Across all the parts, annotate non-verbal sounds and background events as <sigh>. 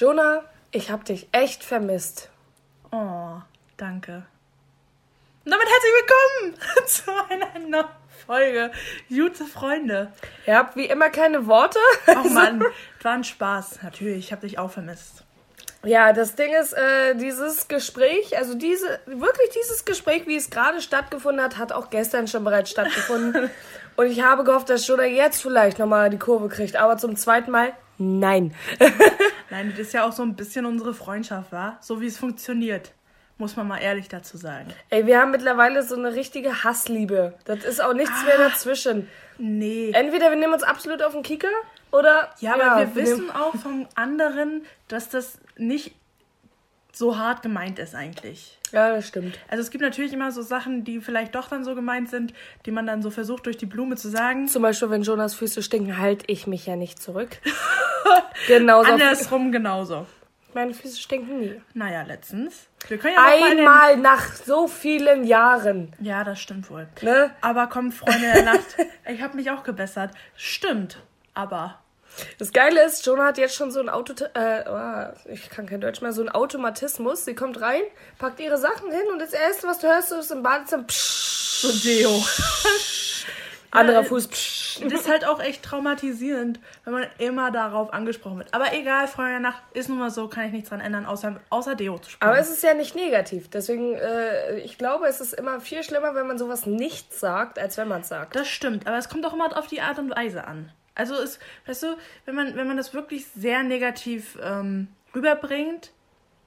Jonah, ich hab dich echt vermisst. Oh, danke. Und damit herzlich willkommen <laughs> zu einer neuen Folge. Gute Freunde. Ihr habt wie immer keine Worte. Oh <laughs> Mann, war ein Spaß. Natürlich, ich habe dich auch vermisst. Ja, das Ding ist, äh, dieses Gespräch, also diese, wirklich dieses Gespräch, wie es gerade stattgefunden hat, hat auch gestern schon bereits stattgefunden. <laughs> Und ich habe gehofft, dass Jonah jetzt vielleicht nochmal die Kurve kriegt. Aber zum zweiten Mal, nein. <laughs> Nein, das ist ja auch so ein bisschen unsere Freundschaft, war. So wie es funktioniert. Muss man mal ehrlich dazu sagen. Ey, wir haben mittlerweile so eine richtige Hassliebe. Das ist auch nichts mehr dazwischen. Nee. Entweder wir nehmen uns absolut auf den Kicker oder. Ja, aber wir nehmen- wissen auch vom anderen, dass das nicht so hart gemeint ist eigentlich. Ja, das stimmt. Also es gibt natürlich immer so Sachen, die vielleicht doch dann so gemeint sind, die man dann so versucht durch die Blume zu sagen. Zum Beispiel, wenn Jonas Füße stinken, halte ich mich ja nicht zurück. <laughs> Genauso. Andersrum genauso. Meine Füße stinken nie. Naja, letztens. Wir können ja noch mal in den- Einmal nach so vielen Jahren. Ja, das stimmt wohl. Ne? Aber komm, Freunde der Nacht, <laughs> ich habe mich auch gebessert. Stimmt, aber Das Geile ist, Jonah hat jetzt schon so ein Auto, äh, oh, ich kann kein Deutsch mehr, so ein Automatismus. Sie kommt rein, packt ihre Sachen hin und das erste, was du hörst, ist im Badezimmer, psch, so Deo. <laughs> anderer Fuß, psch. Das ist halt auch echt traumatisierend, wenn man immer darauf angesprochen wird. Aber egal, Freunde der Nacht, ist nun mal so, kann ich nichts dran ändern, außer, außer Deo zu sprechen. Aber es ist ja nicht negativ. Deswegen, äh, ich glaube, es ist immer viel schlimmer, wenn man sowas nicht sagt, als wenn man es sagt. Das stimmt, aber es kommt auch immer auf die Art und Weise an. Also es, weißt du, wenn man, wenn man das wirklich sehr negativ ähm, rüberbringt,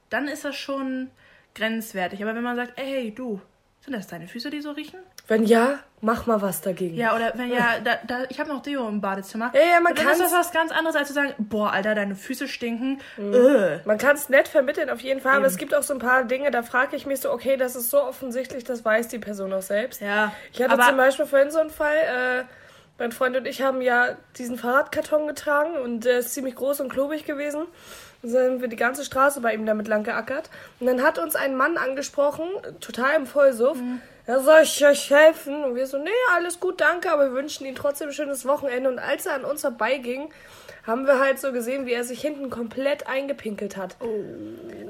dann ist das schon grenzwertig. Aber wenn man sagt, ey, hey, du, sind das deine Füße, die so riechen? Wenn ja, mach mal was dagegen. Ja, oder wenn ja, da, da, ich habe noch Deo im Badezimmer. Ja, ja, man ist das kann's- was ganz anderes, als zu sagen, boah, Alter, deine Füße stinken. Mhm. Äh. Man kann es nett vermitteln, auf jeden Fall, aber Eben. es gibt auch so ein paar Dinge, da frage ich mich so, okay, das ist so offensichtlich, das weiß die Person auch selbst. Ja, Ich hatte aber zum Beispiel vorhin so einen Fall, äh, mein Freund und ich haben ja diesen Fahrradkarton getragen und der ist ziemlich groß und klobig gewesen. Dann sind wir die ganze Straße bei ihm damit lang geackert. Und dann hat uns ein Mann angesprochen, total im Vollsuff. Ja, soll ich euch helfen? Und wir so, nee, alles gut, danke, aber wir wünschen ihm trotzdem ein schönes Wochenende. Und als er an uns vorbeiging, haben wir halt so gesehen, wie er sich hinten komplett eingepinkelt hat.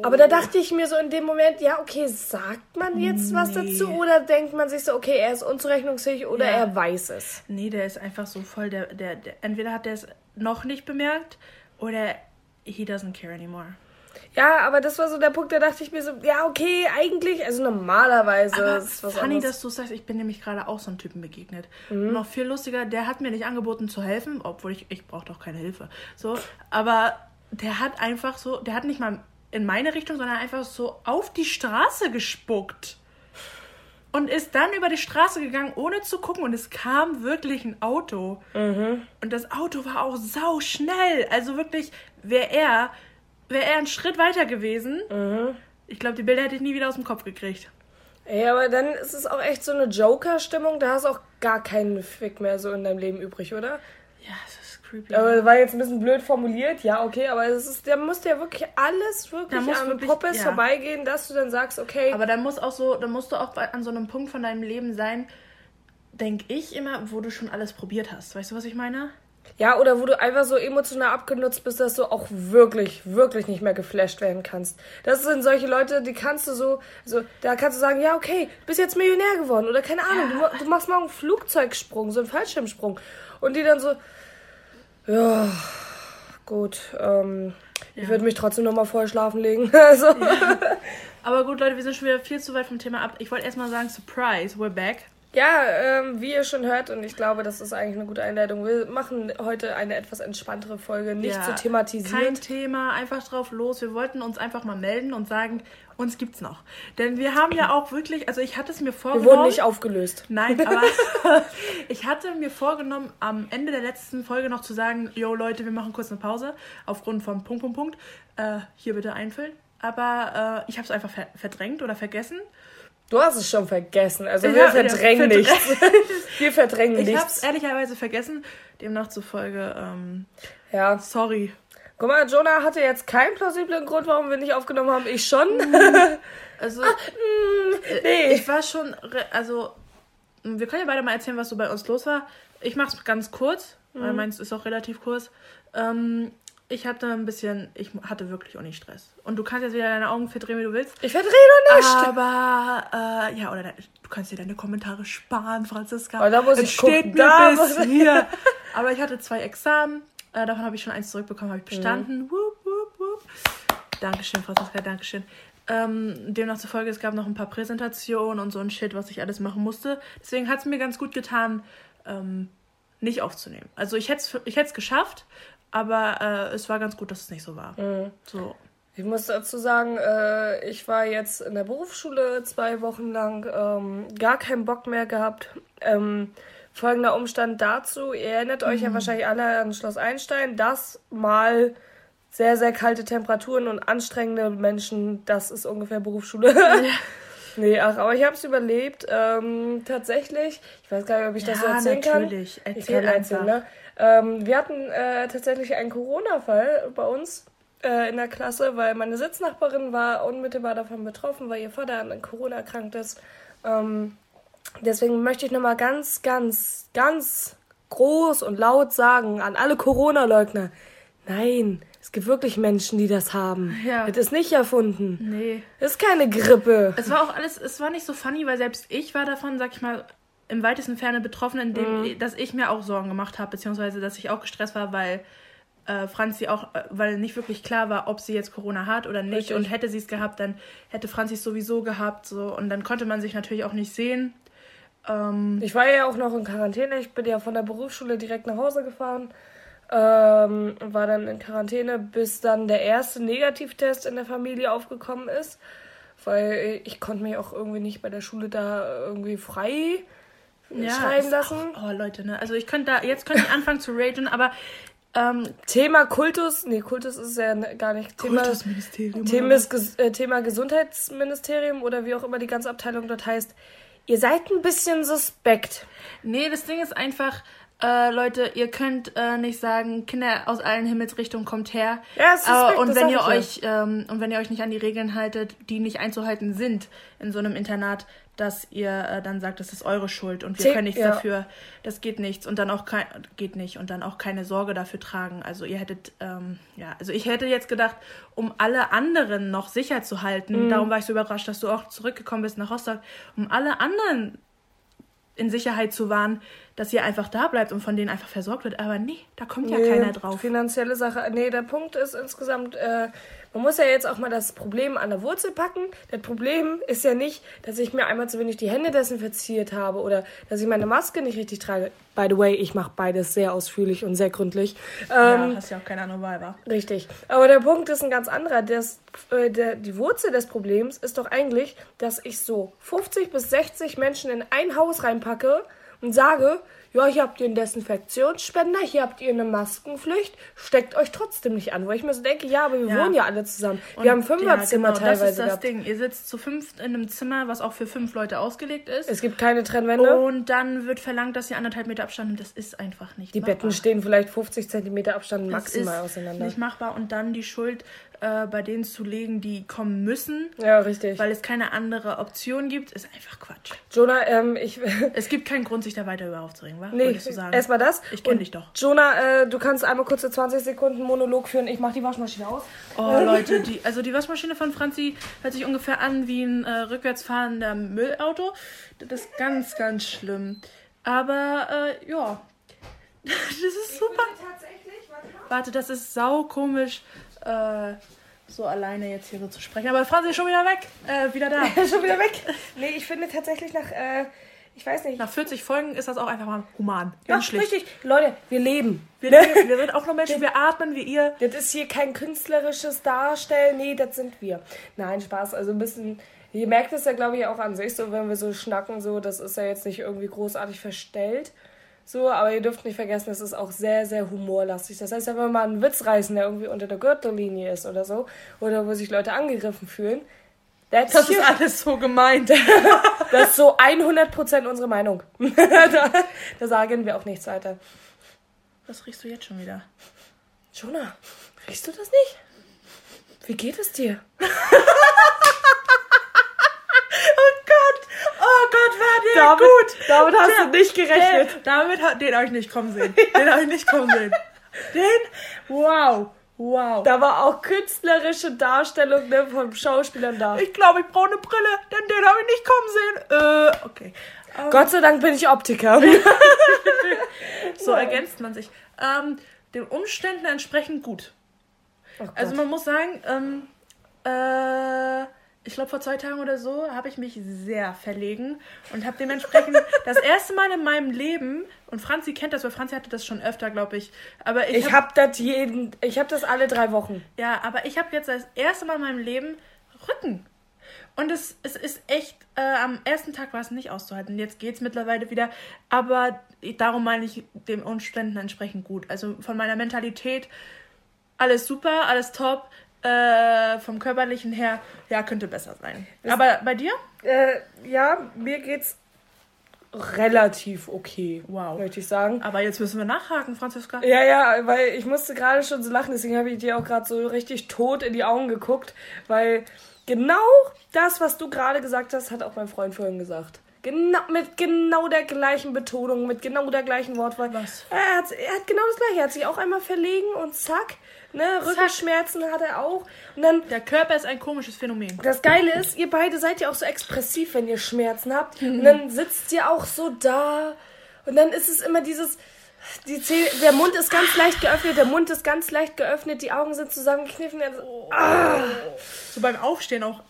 Aber da dachte ich mir so in dem Moment, ja, okay, sagt man jetzt was Nee. dazu oder denkt man sich so, okay, er ist unzurechnungsfähig oder Ja. er weiß es? nee, der ist einfach so voll, der, der, der entweder hat der es noch nicht bemerkt oder he doesn't care anymore. Ja, aber das war so der Punkt, da dachte ich mir so, ja, okay, eigentlich, also normalerweise Aber ist was funny, anderes. dass du sagst, ich bin nämlich gerade auch so einem Typen begegnet. Mhm. Noch viel lustiger, der hat mir nicht angeboten zu helfen, obwohl ich, ich brauche doch keine Hilfe. So, aber der hat einfach so, der hat nicht mal in meine Richtung, sondern einfach so auf die Straße gespuckt. Und ist dann über die Straße gegangen, ohne zu gucken. Und es kam wirklich ein Auto. Mhm. Und das Auto war auch sau schnell. Also wirklich, wäre er, wäre er einen Schritt weiter gewesen. Mhm. Ich glaube, die Bilder hätte ich nie wieder aus dem Kopf gekriegt. Ey, aber dann ist es auch echt so eine Joker-Stimmung, da hast du auch gar keinen Fick mehr so in deinem Leben übrig, oder? Ja, es ist creepy. Aber das war jetzt ein bisschen blöd formuliert, ja, okay, aber es ist, da muss ja wirklich alles wirklich Da muss an wirklich- Poppes ja. vorbeigehen, dass du dann sagst, okay, Aber da muss auch so, da musst du auch an so einem Punkt von deinem Leben sein, denke ich immer, wo du schon alles probiert hast. Weißt du, was ich meine? Ja, oder wo du einfach so emotional abgenutzt bist, dass du auch wirklich, wirklich nicht mehr geflasht werden kannst. Das sind solche Leute, die kannst du so, also da kannst du sagen, ja, okay, bist jetzt Millionär geworden oder keine Ahnung, du, ma- du machst morgen einen Flugzeugsprung, so einen Fallschirmsprung. Und die dann so, ja, gut, ähm, ich Ja. würde mich trotzdem nochmal vorher schlafen legen. <laughs> Also, Aber gut, Leute, wir sind schon wieder viel zu weit vom Thema ab. Ich wollte erstmal sagen, Surprise, we're back. Ja, ähm, wie ihr schon hört, und ich glaube, das ist eigentlich eine gute Einleitung, wir machen heute eine etwas entspanntere Folge, nicht Ja, so thematisiert. Kein Thema, einfach drauf los. Wir wollten uns einfach mal melden und sagen, uns gibt's noch. Denn wir haben ja auch wirklich, also ich hatte es mir wir vorgenommen. wurden nicht aufgelöst. Nein, <laughs> aber ich hatte mir vorgenommen, am Ende der letzten Folge noch zu sagen, yo Leute, wir machen kurz eine Pause, aufgrund von Punkt, Punkt, Punkt. Äh, hier bitte einfüllen. Aber äh, ich habe es einfach ver verdrängt oder vergessen. Du hast es schon vergessen. Also Ich wir ja, verdrängen verdrä- nichts. <laughs> wir verdrängen Ich habe es nichts. ehrlicherweise vergessen. Demnach zufolge, ähm, Ja. sorry. Guck mal, Jonah hatte jetzt keinen plausiblen Grund, warum wir nicht aufgenommen haben. Ich schon. <laughs> Also, Hm, äh, nee. ich war schon, also, wir können ja beide mal erzählen, was so bei uns los war. Ich mach's ganz kurz, weil meins ist auch relativ kurz. Ähm, ich hatte ein bisschen, ich hatte wirklich auch nicht Stress. Und du kannst jetzt wieder deine Augen verdrehen, wie du willst. Ich verdrehe doch nicht. Aber, äh, ja, oder du kannst dir deine Kommentare sparen, Franziska. Aber da muss Es ich steht gucken, da bis muss- hier. <laughs> Aber ich hatte zwei Examen. Äh, davon habe ich schon eins zurückbekommen, habe ich bestanden. Wup, wup, wup. Dankeschön, Franziska, Dankeschön. Ähm, demnach zufolge, es gab noch ein paar Präsentationen und so ein Shit, was ich alles machen musste. Deswegen hat es mir ganz gut getan, ähm, nicht aufzunehmen. Also ich hätte es ich hätt's geschafft, aber äh, es war ganz gut, dass es nicht so war. So. Ich muss dazu sagen, äh, ich war jetzt in der Berufsschule zwei Wochen lang, ähm, gar keinen Bock mehr gehabt. Ähm, folgender Umstand dazu, ihr erinnert euch ja wahrscheinlich alle an Schloss Einstein, das mal sehr, sehr kalte Temperaturen und anstrengende Menschen, das ist ungefähr Berufsschule. <laughs> nee, ach, aber ich habe es überlebt. Ähm, tatsächlich, ich weiß gar nicht, ob ich das so Ja, erzählen kann. natürlich. Ich Erzähl kann erzählen, ne? Ähm, wir hatten äh, tatsächlich einen Corona-Fall bei uns äh, in der Klasse, weil meine Sitznachbarin war unmittelbar davon betroffen, weil ihr Vater an Corona erkrankt ist. Ähm, deswegen möchte ich nochmal ganz, ganz, ganz groß und laut sagen an alle Corona-Leugner, nein, es gibt wirklich Menschen, die das haben. Ja. Das ist nicht erfunden. Nee. Das ist keine Grippe. Es war auch alles, es war nicht so funny, weil selbst ich war davon, sag ich mal, im weitesten Ferne betroffen, indem dass ich mir auch Sorgen gemacht habe, beziehungsweise dass ich auch gestresst war, weil äh, Franzi auch, äh, weil nicht wirklich klar war, ob sie jetzt Corona hat oder nicht. Richtig. Und hätte sie es gehabt, dann hätte Franzi es sowieso gehabt. So. Und dann konnte man sich natürlich auch nicht sehen. Ähm, Ich war ja auch noch in Quarantäne. Ich bin ja von der Berufsschule direkt nach Hause gefahren. Ähm, war dann in Quarantäne, bis dann der erste Negativtest in der Familie aufgekommen ist. Weil ich konnte mich auch irgendwie nicht bei der Schule da irgendwie frei schreiben ist lassen. Auch, oh Leute, ne? Also ich könnte da, jetzt könnte ich anfangen zu ragen, aber ähm, Thema Kultus, nee, Kultus ist ja gar nicht Thema. Kultusministerium. Thema, äh, Thema Gesundheitsministerium oder wie auch immer die ganze Abteilung dort heißt. Ihr seid ein bisschen suspekt. Nee, das Ding ist einfach, äh, Leute, ihr könnt äh, nicht sagen, Kinder aus allen Himmelsrichtungen kommt her. Ja, es ist äh, suspekt, und das wenn ihr ja. euch ähm, und wenn ihr euch nicht an die Regeln haltet, die nicht einzuhalten sind in so einem Internat, dass ihr äh, dann sagt, das ist eure Schuld und wir Zeh- können nichts ja. dafür, das geht nichts und dann auch kein geht nicht und dann auch keine Sorge dafür tragen. Also ihr hättet ähm, ja, also ich hätte jetzt gedacht, um alle anderen noch sicher zu Mhm. halten, darum war ich so überrascht, dass du auch zurückgekommen bist nach Rostock, um alle anderen in Sicherheit zu wahren, dass ihr einfach da bleibt und von denen einfach versorgt wird. Aber nee, da kommt ja Nee, keiner drauf. Finanzielle Sache. Nee, der Punkt ist insgesamt, äh, man muss ja jetzt auch mal das Problem an der Wurzel packen. Das Problem ist ja nicht, dass ich mir einmal zu wenig die Hände desinfiziert habe oder dass ich meine Maske nicht richtig trage. By the way, ich mache beides sehr ausführlich und sehr gründlich. Ähm, ja, hast ja auch keine andere Wahl, wa? Richtig. Aber der Punkt ist ein ganz anderer. Das, äh, der, die Wurzel des Problems ist doch eigentlich, dass ich so 50 bis 60 Menschen in ein Haus reinpacke und sage, ja, hier habt ihr einen Desinfektionsspender, hier habt ihr eine Maskenpflicht, steckt euch trotzdem nicht an. Wo ich mir so denke, ja, aber wir Ja. wohnen ja alle zusammen. Und wir haben Fünferzimmer ja, genau, teilweise Das ist das gehabt. Ding. Ihr sitzt zu fünft in einem Zimmer, was auch für fünf Leute ausgelegt ist. Es gibt keine Trennwände. und dann wird verlangt, dass ihr anderthalb Meter Abstand nimmt. Das ist einfach nicht die machbar. Betten stehen vielleicht 50 Zentimeter Abstand Das maximal ist auseinander. nicht machbar. Und dann die Schuld äh, bei denen zu legen, die kommen müssen, Ja, richtig. weil es keine andere Option gibt, ist einfach Quatsch. Jonah, ähm, ich... Es gibt keinen Grund, sich da weiter über aufzuregen, wa? Nee, erstmal das. Ich kenn Und dich doch. Jonah, äh, du kannst einmal kurze 20 Sekunden Monolog führen. Ich mach die Waschmaschine aus. Oh Leute, die, also die Waschmaschine von Franzi hört sich ungefähr an wie ein äh, rückwärts fahrender Müllauto. Das ist ganz, ganz schlimm. Aber äh, ja, <laughs> das ist super. Tatsächlich, warte das ist sau komisch, äh, so alleine jetzt hier so zu sprechen. Aber Franzi ist schon wieder weg, äh, wieder da. <laughs> Schon wieder weg. Nee, ich finde tatsächlich nach, äh, ich weiß nicht. Nach 40 Folgen ist das auch einfach mal human, ja, menschlich. richtig. Leute, wir leben. Wir, leben, wir sind auch nur Menschen, <laughs> wir atmen wie ihr. Das ist hier kein künstlerisches Darstellen. Nee, das sind wir. Nein, Spaß. Also ein bisschen. Ihr merkt es ja, glaube ich, auch an sich, so wenn wir so schnacken, so, das ist ja jetzt nicht irgendwie großartig verstellt. So, aber ihr dürft nicht vergessen, es ist auch sehr, sehr humorlastig. Das heißt, wenn wir mal einen Witz reißen, der irgendwie unter der Gürtellinie ist oder so, oder wo sich Leute angegriffen fühlen, that's Das ist alles so gemeint. <laughs> Das ist so 100% unsere Meinung. da, <laughs> da sagen wir auch nichts weiter. Was riechst du jetzt schon wieder? Jonah, riechst du das nicht? Wie geht es dir? <laughs> Oh Gott, oh Gott, war der Damit- gut. damit hast Der- du nicht gerechnet. Der, damit hat den habe ich nicht kommen sehen. Den habe ich nicht kommen sehen. Den, wow, Wow. Da war auch künstlerische Darstellung ne, von Schauspielern da. Ich glaube, ich brauche eine Brille, denn den habe ich nicht kommen sehen. Äh, okay. Ähm, Gott sei Dank bin ich Optiker. <laughs> so ergänzt man sich. Ähm, den Umständen entsprechend gut. Oh. Also man muss sagen, ähm, äh, ich glaube vor zwei Tagen oder so habe ich mich sehr verlegen und habe dementsprechend <laughs> das erste Mal in meinem Leben und Franzi kennt das, weil Franzi hatte das schon öfter, glaube ich. Aber ich, ich hab, habe das jeden, ich habe das alle drei Wochen. ja, aber ich habe jetzt das erste Mal in meinem Leben Rücken. Und es, es ist echt, äh, am ersten Tag war es nicht auszuhalten. Jetzt geht es mittlerweile wieder. Aber darum meine ich den Umständen entsprechend gut. Also von meiner Mentalität alles super, alles top. Äh, vom körperlichen her, ja, könnte besser sein. Aber bei dir? Äh, ja, mir geht's relativ okay. Wow. Möchte ich sagen. Aber jetzt müssen wir nachhaken, Franziska. Ja, ja, weil ich musste gerade schon so lachen, deswegen habe ich dir auch gerade so richtig tot in die Augen geguckt, weil genau das, was du gerade gesagt hast, hat auch mein Freund vorhin gesagt. Genau, mit genau der gleichen Betonung, mit genau der gleichen Wortwahl. Was? Er hat, er hat genau das gleiche. Er hat sich auch einmal verlegen und zack, ne, Rückenschmerzen hat er auch. Und dann, Der Körper ist ein komisches Phänomen. das Geile ist, ihr beide seid ja auch so expressiv, wenn ihr Schmerzen habt. <laughs> Und dann sitzt ihr auch so da. Und dann ist es immer dieses. Die Zähne, der Mund ist ganz leicht geöffnet, der Mund ist ganz leicht geöffnet, die Augen sind zusammengekniffen. Also, So beim Aufstehen auch.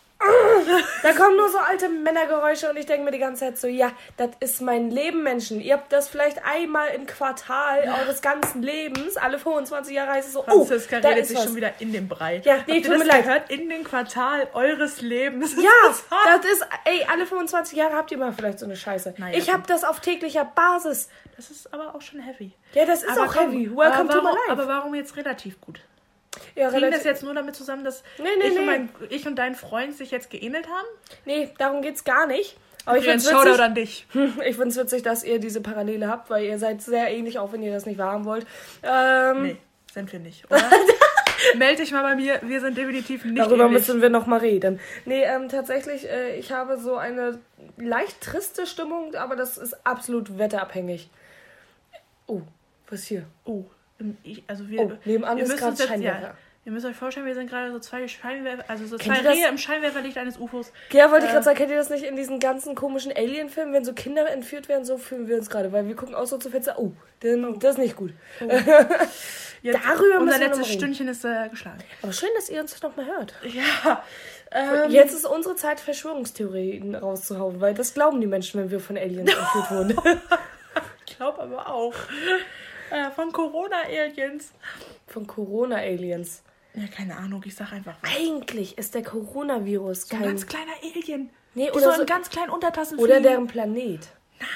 Da kommen nur so alte Männergeräusche und ich denke mir die ganze Zeit so, ja, das ist mein Leben, Menschen. Ihr habt das vielleicht einmal im Quartal eures ganzen Lebens, alle 25 Jahre heißt es so, oh, Franziska da redet ist sich was. schon wieder in den Brei. Ja, Habt nee, ihr tut das mir leid. gehört? In den Quartal eures Lebens. <laughs> Ja, Das ist ey, alle 25 Jahre habt ihr mal vielleicht so eine Scheiße. Naja, ich habe das auf täglicher Basis. Das ist aber auch schon heavy. Ja, das ist aber auch komm, heavy. Welcome aber to my warum, life. Aber warum jetzt relativ gut? Ja, Hing das jetzt nur damit zusammen, dass Nee, nee, ich, nee. Und mein, ich und dein Freund sich jetzt geähnelt haben? Nee, darum geht's gar nicht. Aber ich find's Shoutout witzig, an dich. <laughs> ich find's witzig, dass ihr diese Parallele habt, weil ihr seid sehr ähnlich, auch wenn ihr das nicht wahrhaben wollt. Ähm, Nee, sind wir nicht, oder? <laughs> Meld dich mal bei mir, wir sind definitiv nicht Darüber ähnlich. müssen wir noch mal reden. Nee, ähm, tatsächlich, äh, ich habe so eine leicht triste Stimmung, aber das ist absolut wetterabhängig. Oh, was hier? Oh, ich- also wir, Oh, nebenan wir ist müssen jetzt- Scheinwerfer. Ja, ihr müsst euch vorstellen, wir sind gerade so zwei Scheinwerfer, also so Kennt zwei? Rehe im Scheinwerferlicht eines UFOs. Ja, wollte ich Äh. gerade sagen, kennt ihr das nicht in diesen ganzen komischen Alien-Filmen, wenn so Kinder entführt werden, so fühlen wir uns gerade, weil wir gucken aus so zu Fenster, oh, denn, das ist nicht gut. <laughs> Jetzt, Darüber müssen unser wir letztes. Stündchen ist äh, geschlagen. Aber schön, dass ihr uns noch mal hört. Ja, ähm, Jetzt ist unsere Zeit, Verschwörungstheorien rauszuhauen, weil das glauben die Menschen, wenn wir von Aliens entführt wurden. <laughs> ich glaube aber auch. Äh, von Corona-Aliens. Von Corona-Aliens. Ja, keine Ahnung, ich sag einfach was. Eigentlich ist der Coronavirus So ein kein... ganz kleiner Alien. Nee, Die oder so so- in ganz kleinen Untertassen Oder deren Planet. Nein.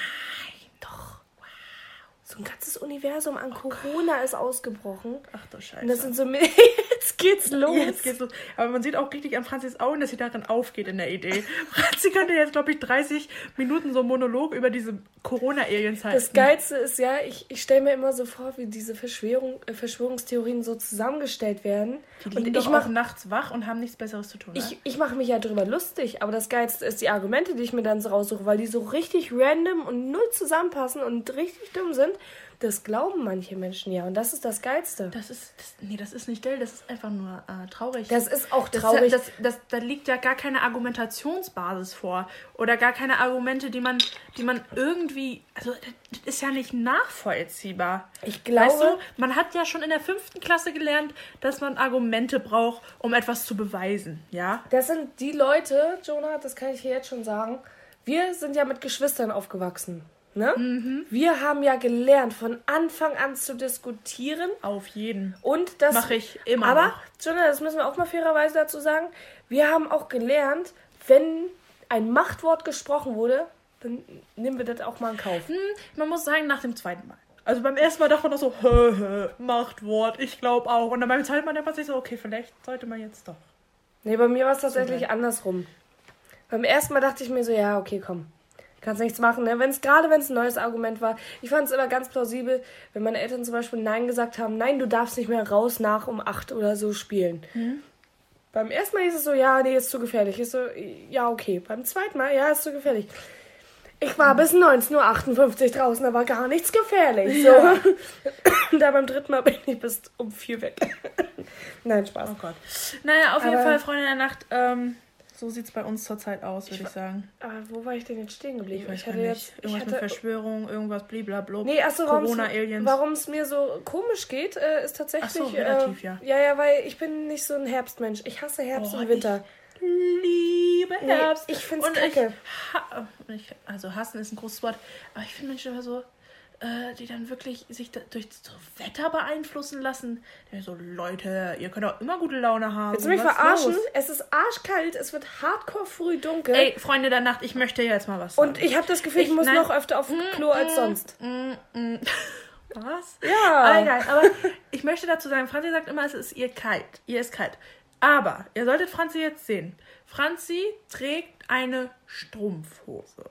So ein ganzes Universum an Corona ist ausgebrochen. Ach du Scheiße. Und das sind so... <laughs> Jetzt geht's los. Jetzt geht's los. Aber man sieht auch richtig an Franzis Augen, dass sie darin aufgeht in der Idee. <laughs> Franzi könnte jetzt, glaube ich, 30 Minuten so einen Monolog über diese Corona-Aliens halten. Das Geilste ist ja, ich, ich stelle mir immer so vor, wie diese Verschwörung, äh, Verschwörungstheorien so zusammengestellt werden. Die und liegen ich doch mache nachts wach und haben nichts Besseres zu tun. ne? Ich, ich mache mich ja drüber lustig, aber das Geilste ist die Argumente, die ich mir dann so raussuche, weil die so richtig random und null zusammenpassen und richtig dumm sind. Das glauben manche Menschen ja und das ist das Geilste. das ist, das, nee, das ist nicht dull, das ist einfach nur äh, traurig. Das ist auch Das, traurig. das, das, da liegt ja gar keine Argumentationsbasis vor. Oder gar keine Argumente, die man, die man irgendwie. Also, das ist ja nicht nachvollziehbar. Ich glaube- Weißt du, man hat ja schon in der fünften Klasse gelernt, dass man Argumente braucht, um etwas zu beweisen. Ja? das sind die Leute, Jonah, das kann ich hier jetzt schon sagen. Wir sind ja mit Geschwistern aufgewachsen. Ne? Mhm. Wir haben ja gelernt, von Anfang an zu diskutieren. Auf jeden. Und das Mach ich immer Aber, noch. Jonah, das müssen wir auch mal fairerweise dazu sagen. Wir haben auch gelernt, wenn ein Machtwort gesprochen wurde, dann nehmen wir das auch mal in Kauf. Hm, man muss sagen, nach dem zweiten Mal. Also beim ersten Mal dachte man noch so, hö, hö, Machtwort, ich glaube auch. Und dann beim zweiten Mal denkt man sich so, okay, vielleicht sollte man jetzt doch. Nee, bei mir war es tatsächlich andersrum. Beim ersten Mal dachte ich mir so, ja, okay, komm. Kannst nichts machen, ne? Wenn's, gerade wenn es ein neues Argument war. Ich fand es immer ganz plausibel, wenn meine Eltern zum Beispiel Nein gesagt haben, nein, du darfst nicht mehr raus nach um 8 oder so spielen. Beim ersten Mal hieß es so, ja, nee, ist zu gefährlich. Ich so, ja, okay. Beim zweiten Mal, ja, ist zu gefährlich. Ich war bis 19.58 Uhr draußen, da war gar nichts gefährlich. So. Ja. <laughs> da beim dritten Mal bin ich bis um vier weg. <laughs> Nein, Spaß. Oh Gott. Naja, auf jeden Aber- Fall, Freunde der Nacht, ähm, so sieht es bei uns zurzeit aus, würde ich sagen. Aber wo war ich denn jetzt stehen geblieben? Ich weiß hatte jetzt. Ich Irgendwas mit hatte, Verschwörung, irgendwas blablabla. nee, achso, Corona-Aliens. warum es mir so komisch geht, äh, ist tatsächlich. Ach so, relativ, äh, ja. Ja, ja, weil ich bin nicht so ein Herbstmensch. Ich hasse Herbst Oh, und Winter. liebe Nee, Herbst. ich find's Und kacke. Ich, ha ich, also hassen ist ein großes Wort, aber ich finde Menschen immer so, äh, die dann wirklich sich da, durch so Wetter beeinflussen lassen. So, Leute, ihr könnt auch immer gute Laune haben. Willst du mich Was verarschen? los? Es ist arschkalt, es wird hardcore früh dunkel. Ey, Freunde der Nacht, ich möchte jetzt mal was sagen. und ich habe das Gefühl, ich, Ich- muss nein. noch öfter auf Klo als sonst. <laughs> Was? Ja. Aber egal, aber ich möchte dazu sagen, Franzi sagt immer, es ist ihr kalt. Ihr ist kalt. Aber ihr solltet Franzi jetzt sehen. Franzi trägt eine Strumpfhose.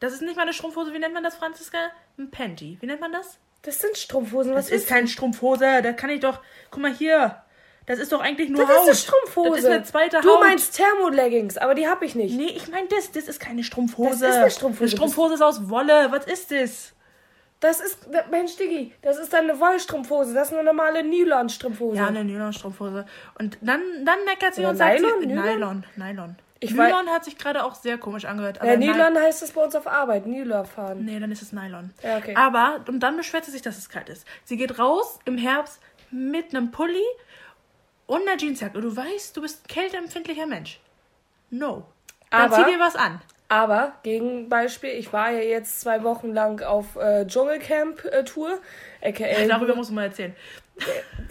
Das ist nicht mal eine Strumpfhose. Wie nennt man das, Franziska? Ein Panty. Wie nennt man das? Das sind Strumpfhosen. Was Das ist keine Strumpfhose. Das kann ich doch. Guck mal hier. Das ist doch eigentlich nur Das Haut. ist eine Strumpfhose. Das ist eine zweite du Haut. meinst Thermoleggings, aber die habe ich nicht. Nee, ich meine das. Das ist keine Strumpfhose. Das ist eine Strumpfhose. Eine Strumpfhose ist aus Wolle. Was ist das? Das ist, Mensch, Diggi, das ist dann eine Wollstrumpfhose. Das ist eine normale Nylon-Strumpfhose. Ja, eine Nylon-Strumpfhose. Und dann, dann meckert sie Oder und sagt Nylon? sie, Nylon? Nylon, Nylon. Ich Nylon hat sich gerade auch sehr komisch angehört. Ja, Ny- Nylon heißt es bei uns auf Arbeit. Nylon fahren. Nee, dann ist es Nylon. Ja, okay. Aber, und dann beschwert sie sich, dass es kalt ist. Sie geht raus im Herbst mit einem Pulli und einer Jeansjacke. Und du weißt, du bist ein kälteempfindlicher Mensch. No. Dann Aber- zieh dir was an. Aber, Gegenbeispiel, ich war ja jetzt zwei Wochen lang auf äh, Dschungelcamp-Tour. AKA. <laughs> Darüber musst du mal erzählen.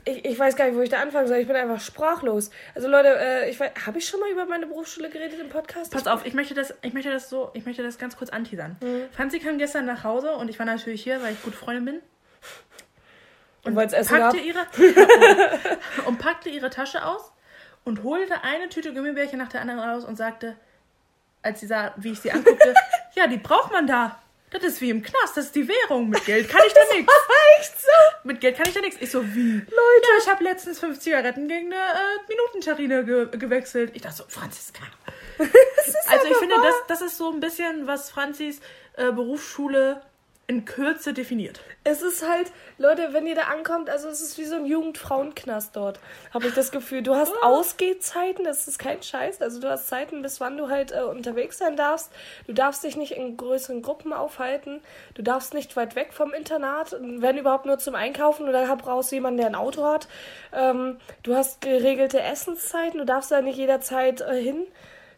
Ich, ich weiß gar nicht, wo ich da anfangen soll. Ich bin einfach sprachlos. Also Leute, äh, ich habe ich schon mal über meine Berufsschule geredet im Podcast? Pass auf, ich möchte das, ich möchte das so, ich möchte das ganz kurz anteasern. Mhm. Franzi kam gestern nach Hause und ich war natürlich hier, weil ich gute Freundin bin. Und es Essen packte ihre <laughs> und packte ihre Tasche aus und holte eine Tüte Gummibärchen nach der anderen raus und sagte, als sie sah, wie ich sie anguckte, <laughs> ja, die braucht man da. Das ist wie im Knast, das ist die Währung. Mit Geld kann ich da nichts. Echt so? Mit Geld kann ich da nichts. Ich so, wie? Leute. Ja, ich habe letztens fünf Zigaretten gegen eine äh, Minutentarine ge gewechselt. Ich dachte so, Franziska. <laughs> also ich finde, das, das ist so ein bisschen, was Franzis äh, Berufsschule in Kürze definiert. Es ist halt, Leute, wenn ihr da ankommt, also es ist wie so ein Jugendfrauenknast dort, habe ich das Gefühl. Du hast Ausgehzeiten, das ist kein Scheiß. Also du hast Zeiten, bis wann du halt äh, unterwegs sein darfst. Du darfst dich nicht in größeren Gruppen aufhalten. Du darfst nicht weit weg vom Internat, wenn überhaupt nur zum Einkaufen oder brauchst jemanden, der ein Auto hat. Ähm, du hast geregelte Essenszeiten, du darfst da nicht jederzeit äh, hin.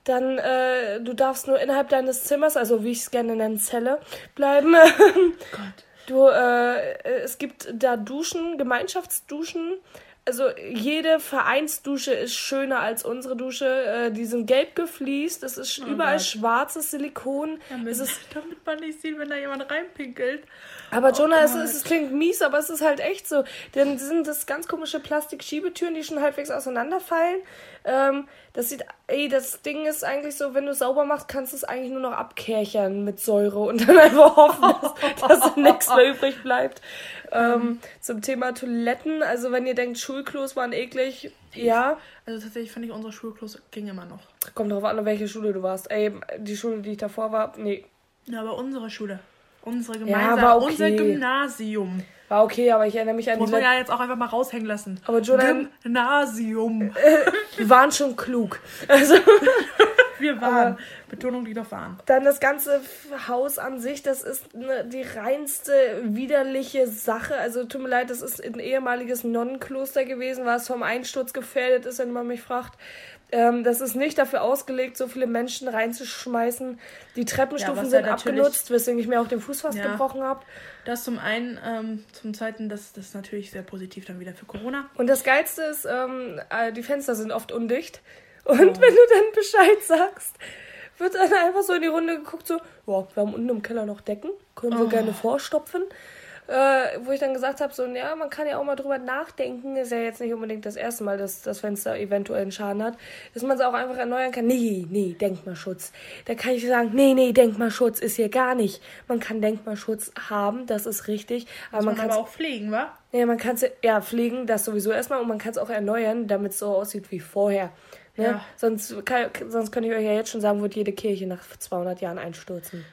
Dann, äh, du darfst nur innerhalb deines Zimmers, also wie ich es gerne nenne, Zelle, bleiben. <laughs> Gott. Du, äh, es gibt da Duschen, Gemeinschaftsduschen. Also jede Vereinsdusche ist schöner als unsere Dusche. Äh, die sind gelb gefliest. Es ist überall Gott. schwarzes Silikon. Damit, es ist, <laughs> damit man nicht sieht, wenn da jemand reinpinkelt. aber Jonah, es, es klingt mies, aber es ist halt echt so. Dann sind das ganz komische Plastikschiebetüren, die schon halbwegs auseinanderfallen. Ähm, das sieht, ey, das Ding ist eigentlich so, wenn du es sauber machst, kannst du es eigentlich nur noch abkärchern mit Säure und dann einfach hoffen, dass, dass da <laughs> nichts mehr übrig bleibt. Ähm, zum Thema Toiletten, also wenn ihr denkt, Schulklos waren eklig, ja, Also tatsächlich fand ich unsere Schulklos ging immer noch. kommt darauf an, welche Schule du warst. Ey, die Schule, die ich davor war, nee, Ja, aber unsere Schule. Unsere Ja, gemeinsame, war okay. unser Gymnasium. War okay, aber ich erinnere mich an die Muss man ja jetzt auch einfach mal raushängen lassen. Aber Jonah- Gymnasium. <laughs> Wir waren schon klug. Also. <laughs> Wir waren. Betonung liegt auf waren. Dann das ganze Haus an sich, das ist ne, die reinste widerliche Sache. Also tut mir leid, das ist ein ehemaliges Nonnenkloster gewesen, was vom Einsturz gefährdet ist, wenn man mich fragt. Ähm, das ist nicht dafür ausgelegt, so viele Menschen reinzuschmeißen. Die Treppenstufen Ja, sind ja abgenutzt, weswegen ich mir auch den Fuß fast Ja. gebrochen habe. Das zum einen, ähm, zum zweiten, das, das ist natürlich sehr positiv dann wieder für Corona. Und das Geilste ist, ähm, äh, die Fenster sind oft undicht. Und wenn du dann Bescheid sagst, wird dann einfach so in die Runde geguckt, so, wir haben unten im Keller noch Decken, können Sie gerne vorstopfen. Äh, wo ich dann gesagt habe, so, ja, man kann ja auch mal drüber nachdenken, ist ja jetzt nicht unbedingt das erste Mal, dass das Fenster eventuell einen Schaden hat, dass man es auch einfach erneuern kann. Nee, nee, Denkmalschutz. Da kann ich sagen, nee, nee, Denkmalschutz ist hier gar nicht. Man kann Denkmalschutz haben, das ist richtig, aber man man kann aber auch pflegen, wa? ja, man kann es ja pflegen, das sowieso erstmal und man kann es auch erneuern, damit es so aussieht wie vorher. Ne? Ja. Sonst, kann, sonst könnte ich euch ja jetzt schon sagen, wird jede Kirche nach 200 Jahren einstürzen.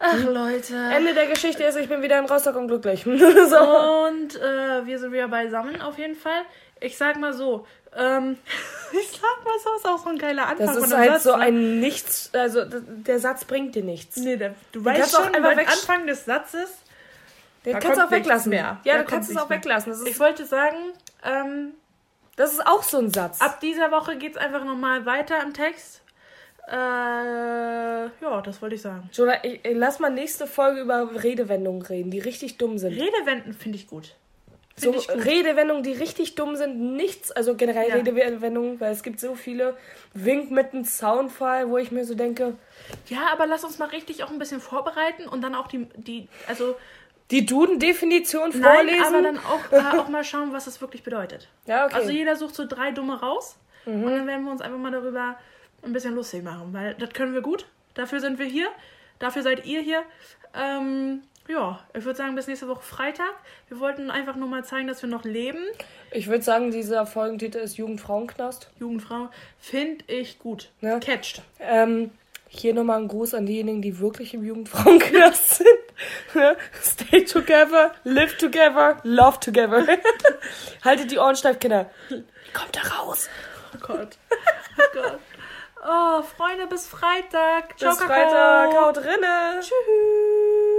Ach, Leute. Ende der Geschichte ist, ich bin wieder in Rostock und glücklich. <laughs> so. Und äh, wir sind wieder beisammen auf jeden Fall. Ich sag mal so, ähm, <laughs> ich sag mal so, ist auch so ein geiler Anfang Das ist halt Satz, so ne? ein Nichts, also der Satz bringt dir nichts. Nee, der, du kannst weißt schon, weg- Anfang des Satzes. Den Da kannst du auch weglassen. mehr. Ja, Da du kannst es auch mehr. weglassen. Ich wollte sagen, ähm, das ist auch so ein Satz. ab dieser Woche geht's einfach nochmal weiter im Text. Äh, ja, das wollte ich sagen. Jonah, ich, lass mal nächste Folge über Redewendungen reden, die richtig dumm sind. Redewenden finde ich gut. So Finde ich gut. Redewendungen, die richtig dumm sind, nichts, also generell Ja. Redewendungen, weil es gibt so viele. Wink mit einem Soundfall, wo ich mir so denke, Ja, aber lass uns mal richtig auch ein bisschen vorbereiten und dann auch die, die also die Duden-Definition nein, vorlesen. aber dann auch, äh, <laughs> auch mal schauen, was das wirklich bedeutet. ja, okay. Also jeder sucht so drei Dumme raus und dann werden wir uns einfach mal darüber ein bisschen lustig machen, weil das können wir gut. Dafür sind wir hier. Dafür seid ihr hier. Ähm, ja, ich würde sagen, bis nächste Woche Freitag. Wir wollten einfach nur mal zeigen, dass wir noch leben. ich würde sagen, dieser Folgentitel ist Jugendfrauenknast. Jugendfrau finde ich gut. Ja. Catcht. Ähm, hier nochmal ein Gruß an diejenigen, die wirklich im Jugendfrauenknast <laughs> sind. Ne? Stay together, live together, love together. <laughs> Haltet die Ohren steif, Kinder. Kommt da raus. Oh Gott. Oh Gott. Oh, Freunde, bis Freitag. Ciao, Bis Kakao. Freitag, haut rinne. Tschüss.